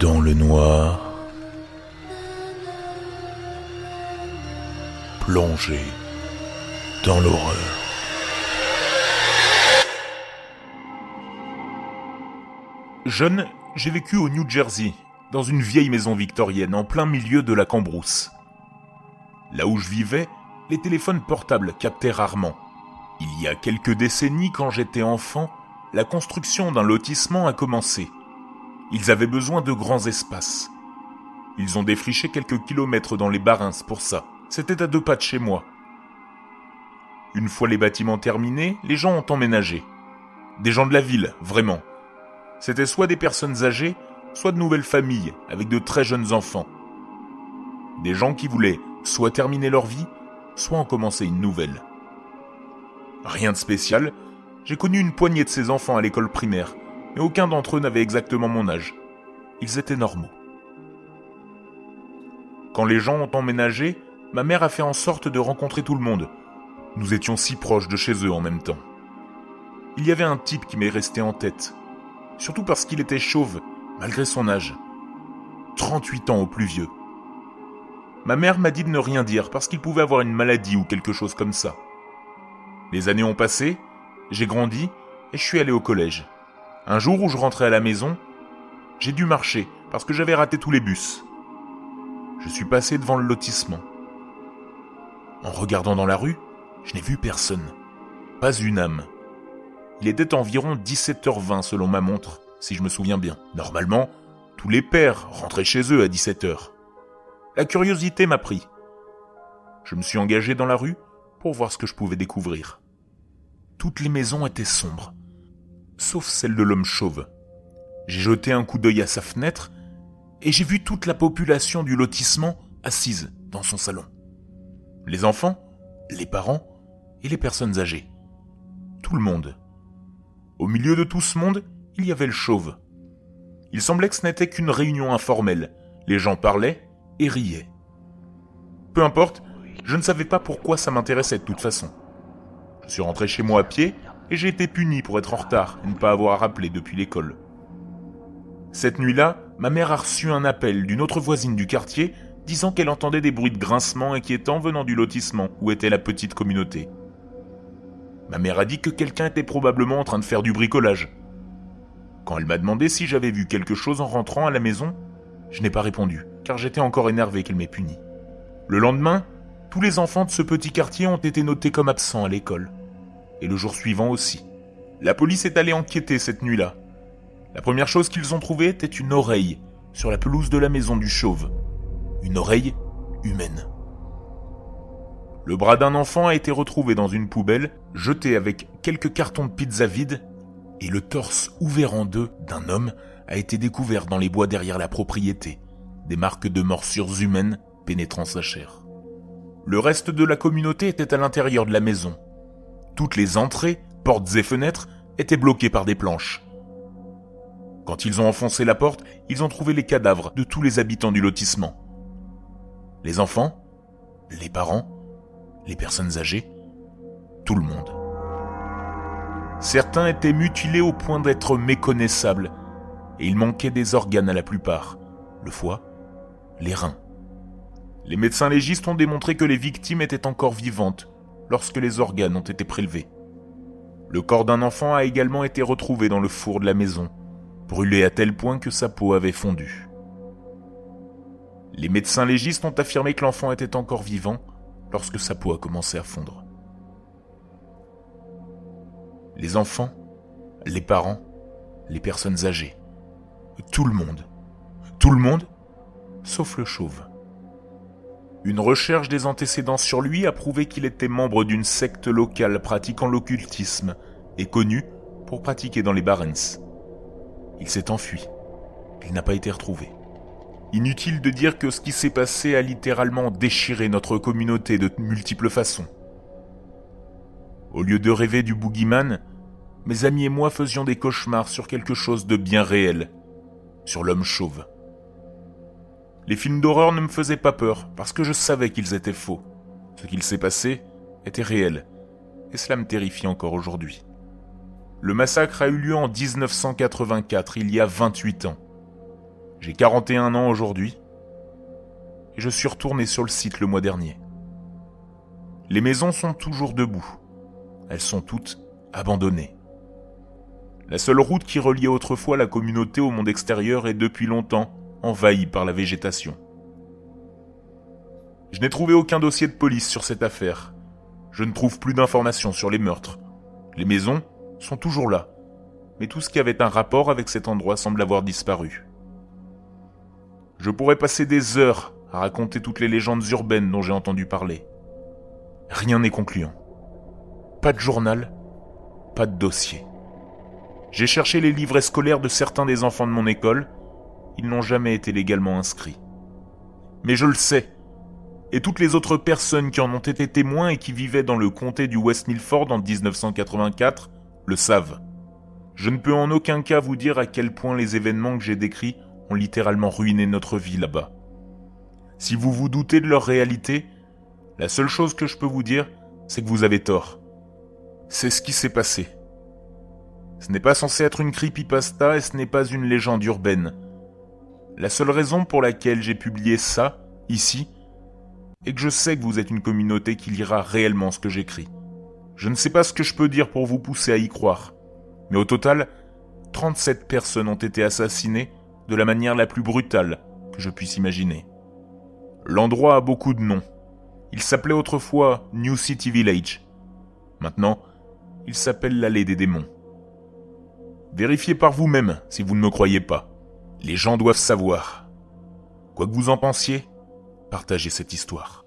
Dans le noir, plongé dans l'horreur. Jeune, j'ai vécu au New Jersey, dans une vieille maison victorienne en plein milieu de la Cambrousse. Là où je vivais, les téléphones portables captaient rarement. Il y a quelques décennies, quand j'étais enfant, la construction d'un lotissement a commencé. Ils avaient besoin de grands espaces. Ils ont défriché quelques kilomètres dans les Barins pour ça. C'était à deux pas de chez moi. Une fois les bâtiments terminés, les gens ont emménagé. Des gens de la ville, vraiment. C'était soit des personnes âgées, soit de nouvelles familles avec de très jeunes enfants. Des gens qui voulaient soit terminer leur vie, soit en commencer une nouvelle. Rien de spécial, j'ai connu une poignée de ces enfants à l'école primaire, mais aucun d'entre eux n'avait exactement mon âge. Ils étaient normaux. Quand les gens ont emménagé, ma mère a fait en sorte de rencontrer tout le monde. Nous étions si proches de chez eux en même temps. Il y avait un type qui m'est resté en tête, surtout parce qu'il était chauve, malgré son âge. 38 ans au plus vieux. Ma mère m'a dit de ne rien dire parce qu'il pouvait avoir une maladie ou quelque chose comme ça. Les années ont passé, j'ai grandi et je suis allé au collège. Un jour où je rentrais à la maison, j'ai dû marcher parce que j'avais raté tous les bus. Je suis passé devant le lotissement. En regardant dans la rue, je n'ai vu personne. Pas une âme. Il était environ 17h20 selon ma montre, si je me souviens bien. Normalement, tous les pères rentraient chez eux à 17h. La curiosité m'a pris. Je me suis engagé dans la rue pour voir ce que je pouvais découvrir. Toutes les maisons étaient sombres, sauf celle de l'homme chauve. J'ai jeté un coup d'œil à sa fenêtre et j'ai vu toute la population du lotissement assise dans son salon. Les enfants, les parents et les personnes âgées. Tout le monde. Au milieu de tout ce monde, il y avait le chauve. Il semblait que ce n'était qu'une réunion informelle. Les gens parlaient et riaient. Peu importe, je ne savais pas pourquoi ça m'intéressait de toute façon. Je suis rentré chez moi à pied et j'ai été puni pour être en retard et ne pas avoir rappelé depuis l'école. Cette nuit-là, ma mère a reçu un appel d'une autre voisine du quartier disant qu'elle entendait des bruits de grincement inquiétants venant du lotissement où était la petite communauté. Ma mère a dit que quelqu'un était probablement en train de faire du bricolage. Quand elle m'a demandé si j'avais vu quelque chose en rentrant à la maison, je n'ai pas répondu, car j'étais encore énervé qu'elle m'ait puni. Le lendemain, tous les enfants de ce petit quartier ont été notés comme absents à l'école. Et le jour suivant aussi. La police est allée enquêter cette nuit-là. La première chose qu'ils ont trouvée était une oreille sur la pelouse de la maison du chauve une oreille humaine. Le bras d'un enfant a été retrouvé dans une poubelle, jeté avec quelques cartons de pizza vides, et le torse ouvert en deux d'un homme a été découvert dans les bois derrière la propriété, des marques de morsures humaines pénétrant sa chair. Le reste de la communauté était à l'intérieur de la maison. Toutes les entrées, portes et fenêtres étaient bloquées par des planches. Quand ils ont enfoncé la porte, ils ont trouvé les cadavres de tous les habitants du lotissement les enfants, les parents, les personnes âgées, tout le monde. Certains étaient mutilés au point d'être méconnaissables, et il manquait des organes à la plupart, le foie, les reins. Les médecins légistes ont démontré que les victimes étaient encore vivantes lorsque les organes ont été prélevés. Le corps d'un enfant a également été retrouvé dans le four de la maison, brûlé à tel point que sa peau avait fondu. Les médecins légistes ont affirmé que l'enfant était encore vivant lorsque sa peau a commencé à fondre. Les enfants, les parents, les personnes âgées, tout le monde, tout le monde, sauf le chauve. Une recherche des antécédents sur lui a prouvé qu'il était membre d'une secte locale pratiquant l'occultisme et connu pour pratiquer dans les Barents. Il s'est enfui. Il n'a pas été retrouvé. Inutile de dire que ce qui s'est passé a littéralement déchiré notre communauté de multiples façons. Au lieu de rêver du boogeyman, mes amis et moi faisions des cauchemars sur quelque chose de bien réel, sur l'homme chauve. Les films d'horreur ne me faisaient pas peur parce que je savais qu'ils étaient faux. Ce qu'il s'est passé était réel, et cela me terrifie encore aujourd'hui. Le massacre a eu lieu en 1984, il y a 28 ans. J'ai 41 ans aujourd'hui et je suis retourné sur le site le mois dernier. Les maisons sont toujours debout. Elles sont toutes abandonnées. La seule route qui reliait autrefois la communauté au monde extérieur est depuis longtemps envahie par la végétation. Je n'ai trouvé aucun dossier de police sur cette affaire. Je ne trouve plus d'informations sur les meurtres. Les maisons sont toujours là, mais tout ce qui avait un rapport avec cet endroit semble avoir disparu. Je pourrais passer des heures à raconter toutes les légendes urbaines dont j'ai entendu parler. Rien n'est concluant. Pas de journal, pas de dossier. J'ai cherché les livrets scolaires de certains des enfants de mon école, ils n'ont jamais été légalement inscrits. Mais je le sais, et toutes les autres personnes qui en ont été témoins et qui vivaient dans le comté du West Milford en 1984 le savent. Je ne peux en aucun cas vous dire à quel point les événements que j'ai décrits ont littéralement ruiné notre vie là-bas. Si vous vous doutez de leur réalité, la seule chose que je peux vous dire, c'est que vous avez tort. C'est ce qui s'est passé. Ce n'est pas censé être une creepypasta et ce n'est pas une légende urbaine. La seule raison pour laquelle j'ai publié ça, ici, est que je sais que vous êtes une communauté qui lira réellement ce que j'écris. Je ne sais pas ce que je peux dire pour vous pousser à y croire, mais au total, 37 personnes ont été assassinées de la manière la plus brutale que je puisse imaginer. L'endroit a beaucoup de noms. Il s'appelait autrefois New City Village. Maintenant, il s'appelle l'allée des démons. Vérifiez par vous-même si vous ne me croyez pas. Les gens doivent savoir. Quoi que vous en pensiez, partagez cette histoire.